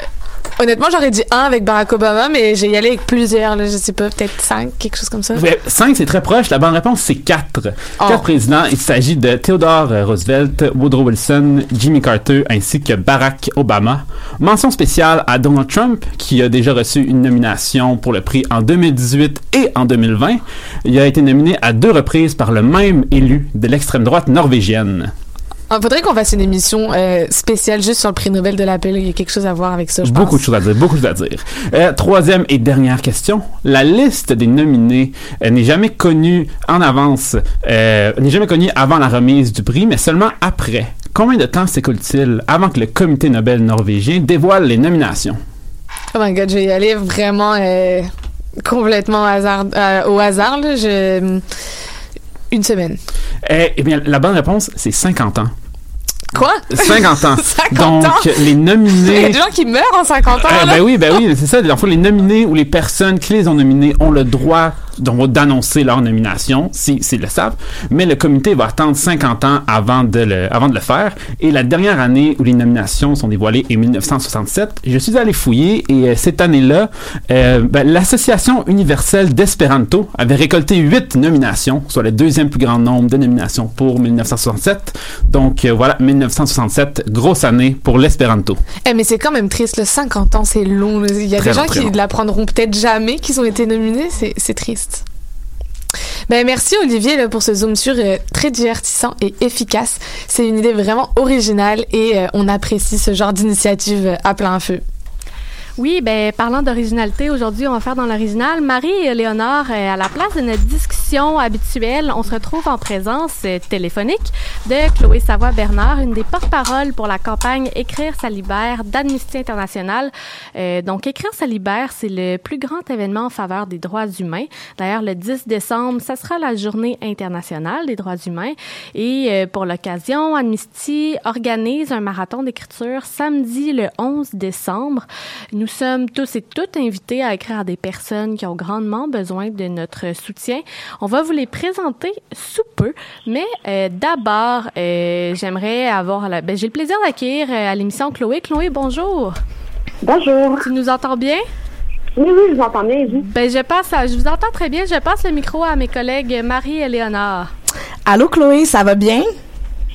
honnêtement, j'aurais dit un avec Barack Obama, mais j'ai y allé avec plusieurs, là, je sais pas, peut-être cinq, quelque chose comme ça. Ouais, Cinq, c'est très proche. La bonne réponse, c'est quatre. Oh. Quatre présidents. Il s'agit de Theodore Roosevelt, Woodrow Wilson, Jimmy Carter, ainsi que Barack Obama. Mention spéciale à Donald Trump, qui a déjà reçu une nomination pour le prix en 2018 et en 2020. Il a été nominé à deux reprises par le même élu de l'extrême droite norvégienne. Il faudrait qu'on fasse une émission euh, spéciale juste sur le prix Nobel de la paix. Il y a quelque chose à voir avec ça, je Beaucoup pense. de choses à dire, beaucoup de choses à dire. Euh, troisième et dernière question. La liste des nominés euh, n'est jamais connue en avance, n'est jamais connue avant la remise du prix, mais seulement après. Combien de temps s'écoule-t-il avant que le comité Nobel norvégien dévoile les nominations? Oh my god, je vais y aller vraiment complètement au hasard, au hasard, là. Je... Une semaine. Eh, eh bien, la bonne réponse, c'est 50 ans. Quoi? 50 ans. [LAUGHS] 50 Donc, ans? les Il y a nominés... des gens qui meurent en 50 ans, Eh, ben oui, ben oui, c'est ça. En fait, les nominés ou les personnes qui les ont nominés ont le droit d'annoncer leur nomination, si s'ils le savent. Mais le comité va attendre 50 ans avant de le, avant de le faire. Et la dernière année où les nominations sont dévoilées est 1967. Je suis allé fouiller et euh, cette année-là, euh, ben, l'Association universelle d'Espéranto avait récolté 8 nominations, soit le deuxième plus grand nombre de nominations pour 1967. Donc euh, voilà, 1967, grosse année pour l'Espéranto. Eh, mais c'est quand même triste, le 50 ans, c'est long. Il y a Très des gens qui ne l'apprendront peut-être jamais, qu'ils ont été nominés. C'est c'est triste. Ben, merci Olivier pour ce zoom sur euh, très divertissant et efficace. C'est une idée vraiment originale et euh, on apprécie ce genre d'initiative euh, à plein feu. Oui, ben parlant d'originalité, aujourd'hui, on va faire dans l'original. Marie et Léonore, à la place de notre discussion habituelle, on se retrouve en présence euh, téléphonique de Chloé Savoie-Bernard, une des porte-paroles pour la campagne Écrire sa libère d'Amnesty International. Euh, donc, Écrire sa libère, c'est le plus grand événement en faveur des droits humains. D'ailleurs, le 10 décembre, ça sera la journée internationale des droits humains. Et euh, pour l'occasion, Amnesty organise un marathon d'écriture samedi le 11 décembre. Sommes tous et toutes invités à écrire à des personnes qui ont grandement besoin de notre soutien. On va vous les présenter sous peu, mais euh, d'abord, euh, j'aimerais avoir la... ben, j'ai le plaisir d'accueillir euh, à l'émission Chloé. Chloé, bonjour. Bonjour. Tu nous entends bien? Oui, oui, je vous entends bien, vous? Ben, je passe à- je vous entends très bien. Je passe le micro à mes collègues Marie et Léonard. Allô Chloé, ça va bien?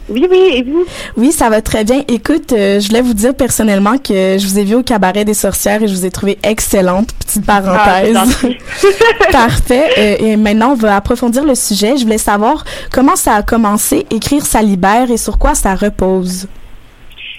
Oui, oui, et vous? Oui, ça va très bien. Écoute, euh, je voulais vous dire personnellement que je vous ai vu au cabaret des sorcières et je vous ai trouvé excellente. Petite parenthèse. Ah, [LAUGHS] Parfait. Euh, et maintenant, on va approfondir le sujet. Je voulais savoir comment ça a commencé, écrire ça libère et sur quoi ça repose?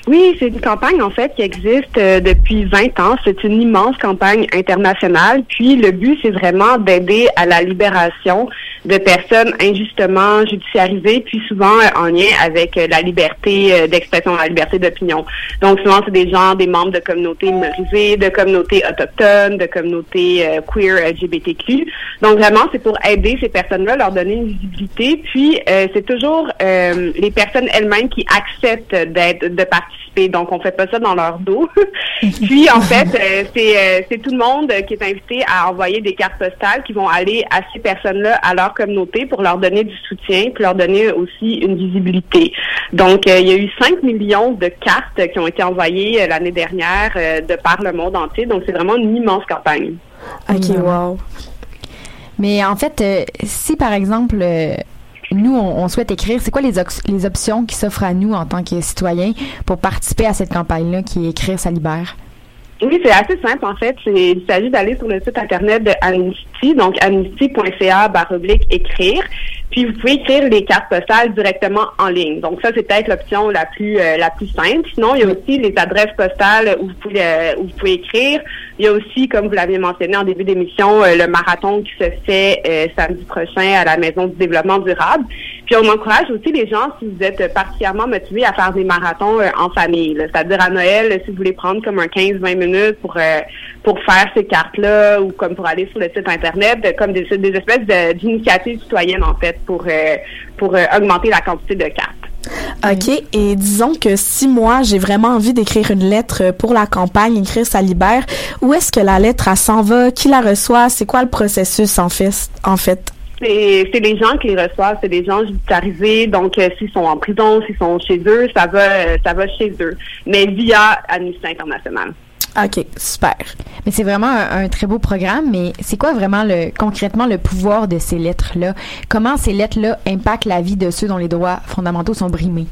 Oui, c'est une campagne en fait qui existe euh, depuis 20 ans. C'est une immense campagne internationale. Puis le but, c'est vraiment d'aider à la libération de personnes injustement judiciarisées, puis souvent euh, en lien avec euh, la liberté d'expression, la liberté d'opinion. Donc souvent, c'est des gens, des membres de communautés minorisées, de communautés autochtones, de communautés queer, LGBTQ. Donc vraiment, c'est pour aider ces personnes-là, leur donner une visibilité. Puis c'est toujours les personnes elles-mêmes qui acceptent d'être, de participer. Donc on fait pas ça dans leur dos. [LAUGHS] Puis en fait, euh, c'est euh, c'est tout le monde qui est invité à envoyer des cartes postales qui vont aller à ces personnes-là, à leur communauté, pour leur donner du soutien, puis leur donner aussi une visibilité. Donc euh, il y a eu 5 millions de cartes qui ont été envoyées euh, l'année dernière euh, de par le monde entier. Donc c'est vraiment une immense campagne. Ok, wow. Mais en fait, euh, si par exemple, euh, nous, on, on souhaite écrire, c'est quoi les, les options qui s'offrent à nous en tant que citoyens pour participer à cette campagne-là qui est Écrire, ça libère? Oui, c'est assez simple en fait. Il s'agit d'aller sur le site internet de Amnesty, donc amnesty.ca baroblique écrire. Puis vous pouvez écrire les cartes postales directement en ligne. Donc ça, c'est peut-être l'option la plus euh, la plus simple. Sinon, il y a aussi les adresses postales où vous pouvez euh, où vous pouvez écrire. Il y a aussi, comme vous l'aviez mentionné en début d'émission, euh, le marathon qui se fait samedi prochain à la Maison du développement durable. Puis on encourage aussi les gens, si vous êtes particulièrement motivés, à faire des marathons en famille. C'est-à-dire à Noël, si vous voulez prendre comme un 15-20 minutes pour pour faire ces cartes-là ou comme pour aller sur le site internet, comme des, des espèces de- d'initiatives citoyennes en fait pour euh, pour euh, augmenter la quantité de cartes. OK. Et disons que si moi, j'ai vraiment envie d'écrire une lettre pour la campagne, écrire ça libère, où est-ce que la lettre, elle s'en va? Qui la reçoit? C'est quoi le processus, en fait? En fait? C'est c'est les gens qui les reçoivent, c'est des gens judiciarisés, donc euh, s'ils sont en prison, s'ils sont chez eux, ça va ça va chez eux, mais via Amnesty International. OK, super. Mais c'est vraiment un, très beau programme, mais c'est quoi vraiment le concrètement le pouvoir de ces lettres-là? Comment ces lettres-là impactent la vie de ceux dont les droits fondamentaux sont brimés?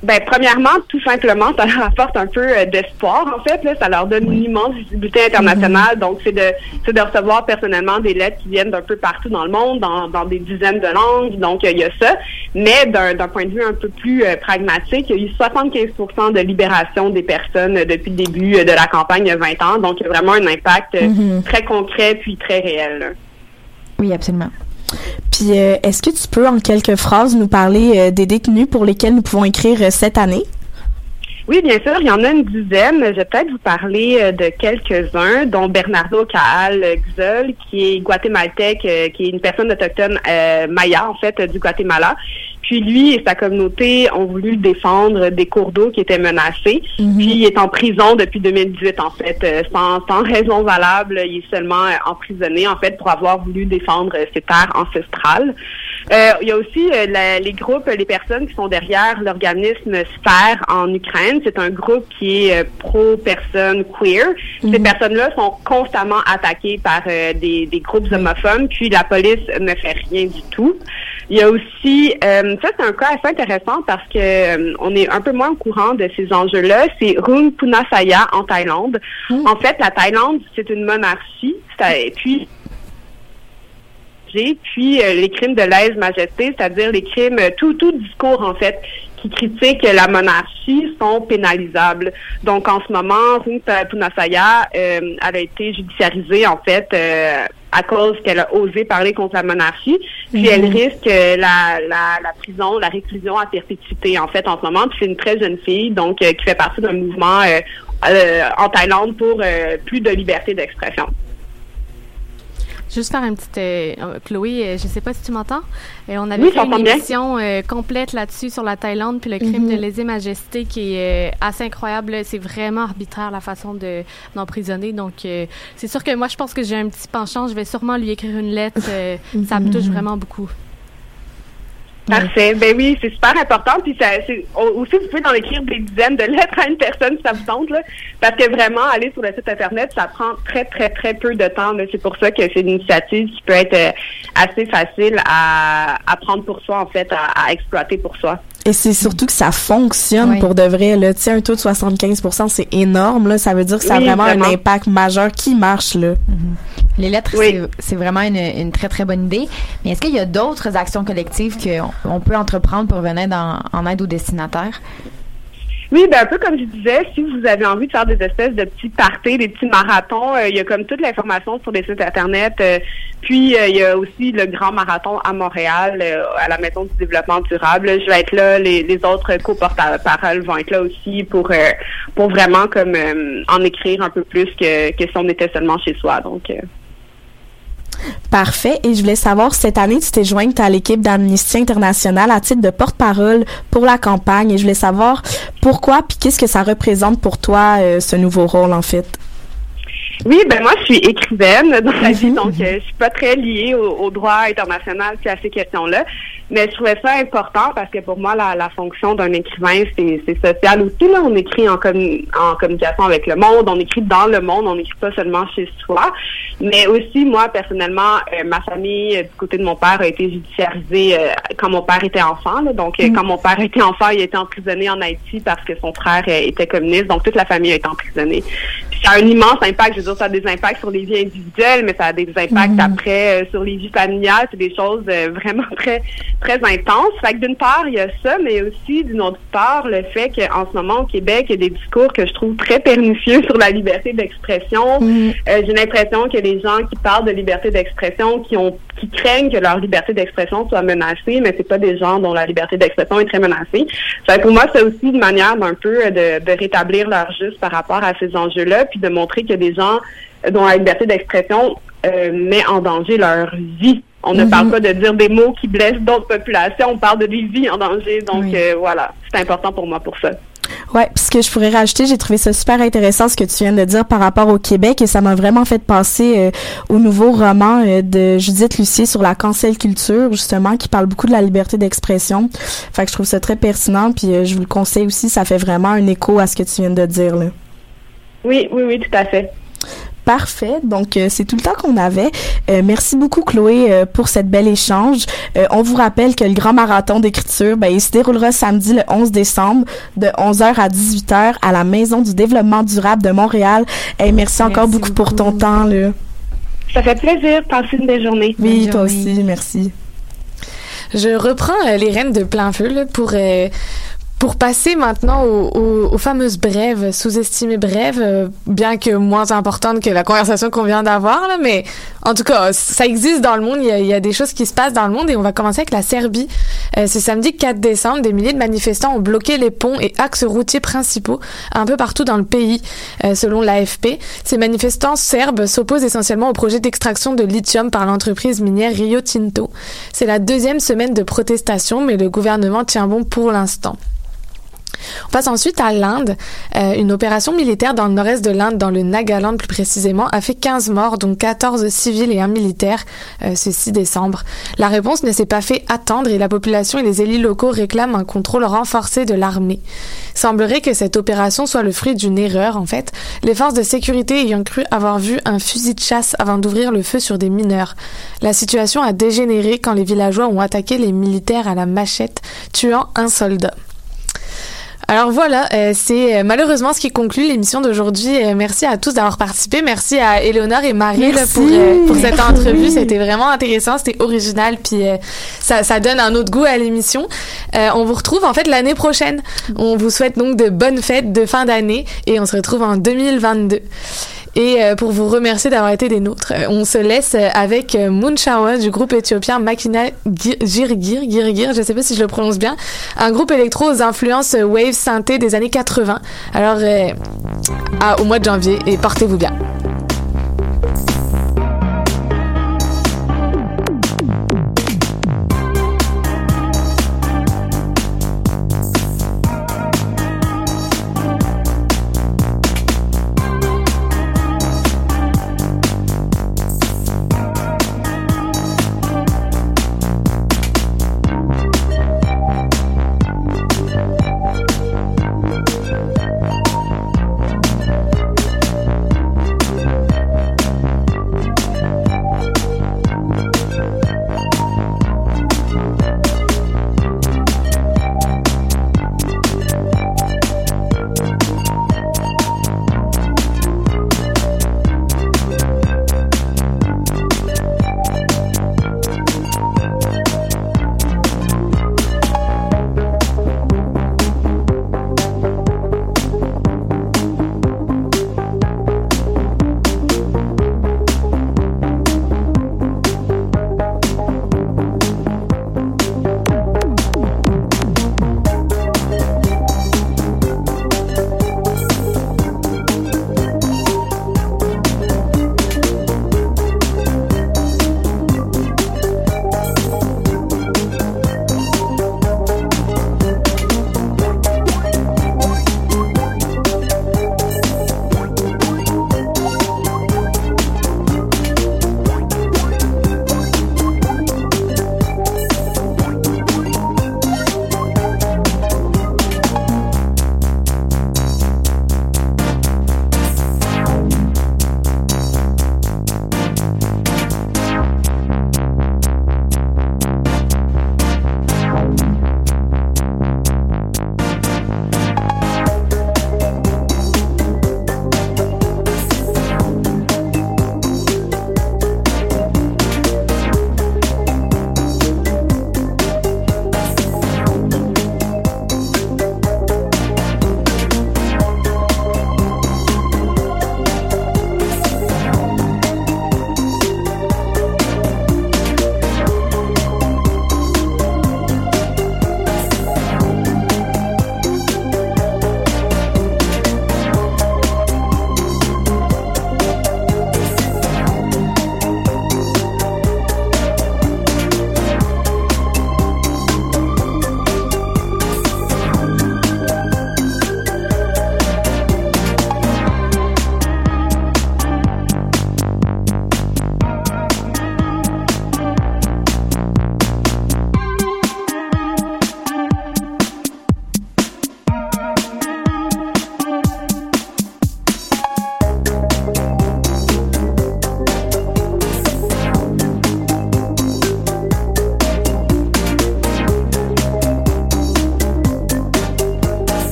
Ben, premièrement, tout simplement, ça leur [LAUGHS] apporte un peu euh, d'espoir, en fait. Là, ça leur donne une immense visibilité internationale. Donc, c'est de, c'est de recevoir personnellement des lettres qui viennent d'un peu partout dans le monde, dans, dans des dizaines de langues. Donc, euh, il y a ça. Mais d'un, d'un point de vue un peu plus euh, pragmatique, il y a eu 75% de libération des personnes depuis le début de la campagne il y a 20 ans. Donc, il y a vraiment un impact Mhm. très concret puis très réel. là. Oui, absolument. Puis, euh, est-ce que tu peux, en quelques phrases, nous parler euh, des détenus pour lesquels nous pouvons écrire euh, cette année? Oui, bien sûr, il y en a une dizaine. Je vais peut-être vous parler de quelques-uns, dont Bernardo Caal Xol, qui est guatémaltèque, qui est une personne autochtone maya, en fait, du Guatemala. Puis lui et sa communauté ont voulu défendre des cours d'eau qui étaient menacés. Puis il est en prison depuis 2018, en fait, euh, sans, sans raison valable. Il est seulement euh, emprisonné, en fait, pour avoir voulu défendre ses terres ancestrales. Euh, il y a aussi euh, la- les groupes, les personnes qui sont derrière l'organisme Sphère en Ukraine. C'est un groupe qui est euh, pro-personnes queer. Ces personnes-là sont constamment attaquées par euh, des, des groupes homophobes, puis la police ne fait rien du tout. Il y a aussi, euh, ça c'est un cas assez intéressant parce que euh, on est un peu moins au courant de ces enjeux-là. C'est Rung Punasaya en Thaïlande. En fait, la Thaïlande, c'est une monarchie. Et puis, puis euh, les crimes de lèse-majesté, c'est-à-dire les crimes, euh, tout, tout discours en fait qui critique la monarchie sont pénalisables. Donc en ce moment, Rung Punasaya, euh, elle a été judiciarisée en fait euh, à cause qu'elle a osé parler contre la monarchie. Puis Mhm. elle risque euh, la, la, la prison, la réclusion à perpétuité en fait en ce moment. Puis c'est une très jeune fille donc euh, qui fait partie d'un mouvement euh, euh, en Thaïlande pour euh, plus de liberté d'expression. Juste faire une petite. euh, Chloé, euh, je sais pas si tu m'entends. Euh, on avait Oui, fait une émission euh, complète là-dessus sur la Thaïlande puis le crime Mhm. de lèse-majesté qui est euh, assez incroyable. C'est vraiment arbitraire la façon de d'emprisonner. Donc, euh, c'est sûr que moi, je pense que j'ai un petit penchant. Je vais sûrement lui écrire une lettre. euh, Ça me touche Mhm. vraiment beaucoup. Parfait. Ben oui, c'est super important. Puis ça, aussi vous pouvez en écrire des dizaines de lettres à une personne si ça vous tente là, parce que vraiment aller sur le site internet, ça prend très très très peu de temps. C'est pour ça que c'est une initiative qui peut être euh, assez facile à, à prendre pour soi en fait, à, à exploiter pour soi. Et c'est surtout que ça fonctionne Oui. pour de vrai. Là. Un taux de 75% c'est énorme. Là. Ça veut dire que ça a Oui, vraiment, vraiment. un impact majeur qui marche. Là. Les lettres, c'est- c'est vraiment une, une très, très bonne idée. Mais est-ce qu'il y a d'autres actions collectives qu'on on peut entreprendre pour venir dans- en aide aux destinataires? Oui, ben un peu comme je disais, si vous avez envie de faire des espèces de petits parties, des petits marathons, euh, il y a comme toute l'information sur les sites internet. euh, puis euh, il y a aussi le grand marathon à Montréal, à la Maison du développement durable. Je vais être là, les, autres co-porte-paroles vont être là aussi pour pour vraiment comme en écrire un peu plus que, que si on était seulement chez soi. Donc Parfait. Et je voulais savoir, cette année, tu t'es jointe à l'équipe d'Amnesty International à titre de porte-parole pour la campagne. Et je voulais savoir pourquoi, puis qu'est-ce que ça représente pour toi, euh, ce nouveau rôle, en fait? Oui, ben moi je suis écrivaine dans la vie, donc euh, je suis pas très liée au, au droit international puis à ces questions-là. Mais je trouvais ça important parce que pour moi la, la fonction d'un écrivain c'est c'est social aussi là. On écrit en commu- en communication avec le monde, on écrit dans le monde, on n'écrit pas seulement chez soi. Mais aussi moi personnellement, euh, ma famille euh, du côté de mon père a été judiciarisée euh, quand mon père était enfant. là. Donc euh, quand mon père était enfant, il a été emprisonné en Haïti parce que son frère était communiste. Donc toute la famille a été emprisonnée. Ça a un immense impact. Je veux dire, ça a des impacts sur les vies individuelles, mais ça a des impacts après euh, sur les vies familiales. C'est des choses euh, [LAUGHS] vraiment très très intenses. Fait que d'une part, il y a ça, mais aussi d'une autre part, le fait qu'en ce moment au Québec, il y a des discours que je trouve très pernicieux sur la liberté d'expression. Euh, J'ai l'impression que les gens qui parlent de liberté d'expression, qui ont qui craignent que leur liberté d'expression soit menacée, mais c'est pas des gens dont la liberté d'expression est très menacée. Fait que pour moi, c'est aussi une manière d'un peu euh, de, de rétablir leur juste par rapport à ces enjeux-là, puis de montrer qu'il y a des gens dont la liberté d'expression euh, met en danger leur vie. On ne Mhm. parle pas de dire des mots qui blessent d'autres populations, on parle de des vies en danger. Donc euh, voilà, c'est important pour moi pour ça. Ouais, puis ce que je pourrais rajouter, j'ai trouvé ça super intéressant ce que tu viens de dire par rapport au Québec et ça m'a vraiment fait penser euh, au nouveau roman euh, de Judith Lucier sur la cancel culture justement qui parle beaucoup de la liberté d'expression. Fait que je trouve ça très pertinent puis euh, je vous le conseille aussi, ça fait vraiment un écho à ce que tu viens de dire là. Oui, oui, oui, tout à fait. Parfait. Donc, euh, c'est tout le temps qu'on avait. Euh, merci beaucoup, Chloé, euh, pour cette belle échange. Euh, on vous rappelle que le grand marathon d'écriture, ben, il se déroulera samedi le 11 décembre de 11h à 18h à la Maison du développement durable de Montréal. Et merci, encore beaucoup, pour ton temps. Là. Ça fait plaisir. Passez une belle journée. Oui, toi aussi. Merci. Je reprends euh, les rênes de plein feu là, pour euh, pour passer maintenant aux, aux- aux fameuses brèves, sous-estimées brèves, euh, bien que moins importantes que la conversation qu'on vient d'avoir, là, mais en tout cas, ça existe dans le monde, il y, a, il y a des choses qui se passent dans le monde et on va commencer avec la Serbie. Euh, ce samedi 4 décembre, des milliers de manifestants ont bloqué les ponts et axes routiers principaux un peu partout dans le pays, euh, selon l'AFP. Ces manifestants serbes s'opposent essentiellement au projet d'extraction de lithium par l'entreprise minière Rio Tinto. C'est la deuxième semaine de protestation, mais le gouvernement tient bon pour l'instant. On passe ensuite à l'Inde. Euh, une opération militaire dans le nord-est de l'Inde, dans le Nagaland plus précisément, a fait 15 morts, dont 14 civils et un militaire, euh, ce 6 décembre. La réponse ne s'est pas fait attendre et la population et les élus locaux réclament un contrôle renforcé de l'armée. Semblerait que cette opération soit le fruit d'une erreur, en fait, les forces de sécurité ayant cru avoir vu un fusil de chasse avant d'ouvrir le feu sur des mineurs. La situation a dégénéré quand les villageois ont attaqué les militaires à la machette, tuant un soldat. Alors voilà, euh, c'est euh, malheureusement ce qui conclut l'émission d'aujourd'hui. Euh, merci à tous d'avoir participé. Merci à Éléonore et Marie là, pour, euh, pour cette entrevue. C'était vraiment intéressant, c'était original, puis ça, ça donne un autre goût à l'émission. On vous retrouve en fait l'année prochaine. On vous souhaite donc de bonnes fêtes de fin d'année et on se retrouve en 2022. Et euh, pour vous remercier d'avoir été des nôtres, euh, on se laisse euh, avec Moonshower du groupe éthiopien Makina Gir- Girgir, Girgir, je sais pas si je le prononce bien, un groupe électro aux influences wave synthé des années 80. Alors, au mois de janvier et portez-vous bien.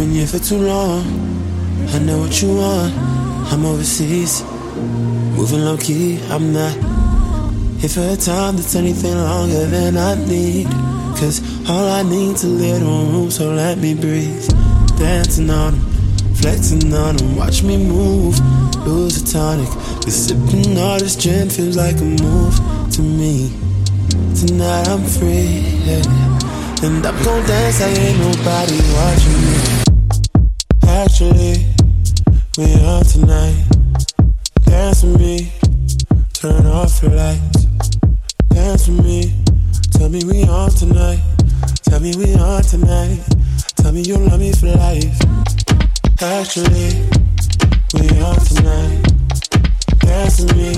Been here for too long. I know what you want. I'm overseas. Moving low key, I'm not here for a time that's anything longer than I need. Cause all I need's a little room, so let me breathe. Dancing on them, flexing on them, watch me move. Lose a tonic, cause sipping all this gin feels like a move to me. Tonight I'm free, yeah. and I'm gon' dance I ain't nobody watching me. Actually, we on tonight. Dance with me, turn off your lights. Dance with me, tell me we on tonight. Tell me we on tonight. Tell me you love me for life. Actually, we on tonight. Dance with me,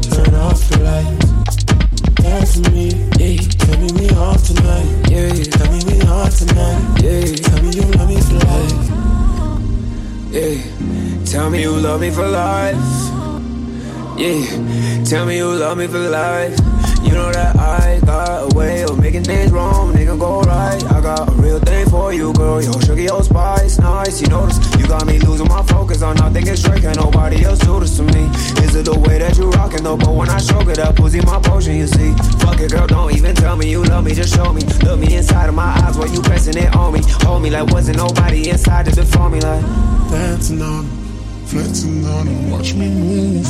turn off your lights. Dance with me, yeah. Tell me we on tonight, yeah. Tell me we on tonight, yeah. Tell me you love me for life. Yeah, tell me you love me for life. Yeah, tell me you love me for life. You know that I got a way of making things wrong, nigga go right. I got a real thing for you, girl. Yo, sugar, your spice, nice. You notice got me losing my focus. I'm not thinking straight, can nobody else do this to me. Is it the way that you rockin' though? But when I show it up, pussy my potion, you see. Fuck it, girl, don't even tell me you love me, just show me. Look me inside of my eyes while you pressing it on me. Hold me like wasn't nobody inside to before me, like. Dancing on flexing on on 'em, watch me move.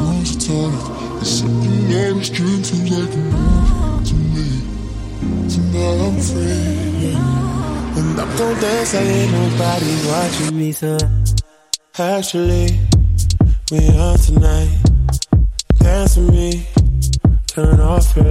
Lose a tonic. It's something this dream like a move to me. Tonight I'm free. And I'm gon' dance like ain't nobody watching me, so Actually, we on tonight. Dance with me, turn off your